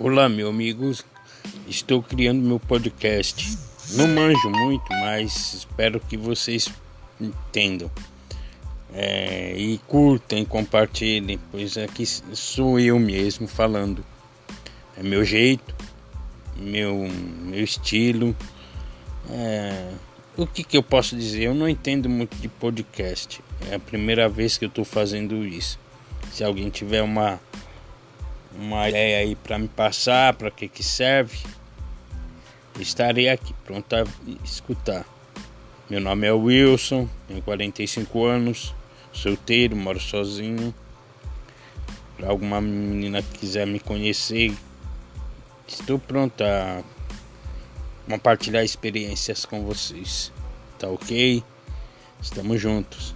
Olá, meu amigo. Estou criando meu podcast. Não manjo muito, mas espero que vocês entendam. É, e curtam, compartilhem, pois aqui sou eu mesmo falando. É meu jeito, meu, meu estilo. É, o que, que eu posso dizer? Eu não entendo muito de podcast. É a primeira vez que eu estou fazendo isso. Se alguém tiver uma uma ideia aí para me passar, para que que serve, estarei aqui pronto a escutar. Meu nome é Wilson, tenho 45 anos, solteiro, moro sozinho. Para alguma menina que quiser me conhecer, estou pronto a compartilhar experiências com vocês. Tá ok? Estamos juntos.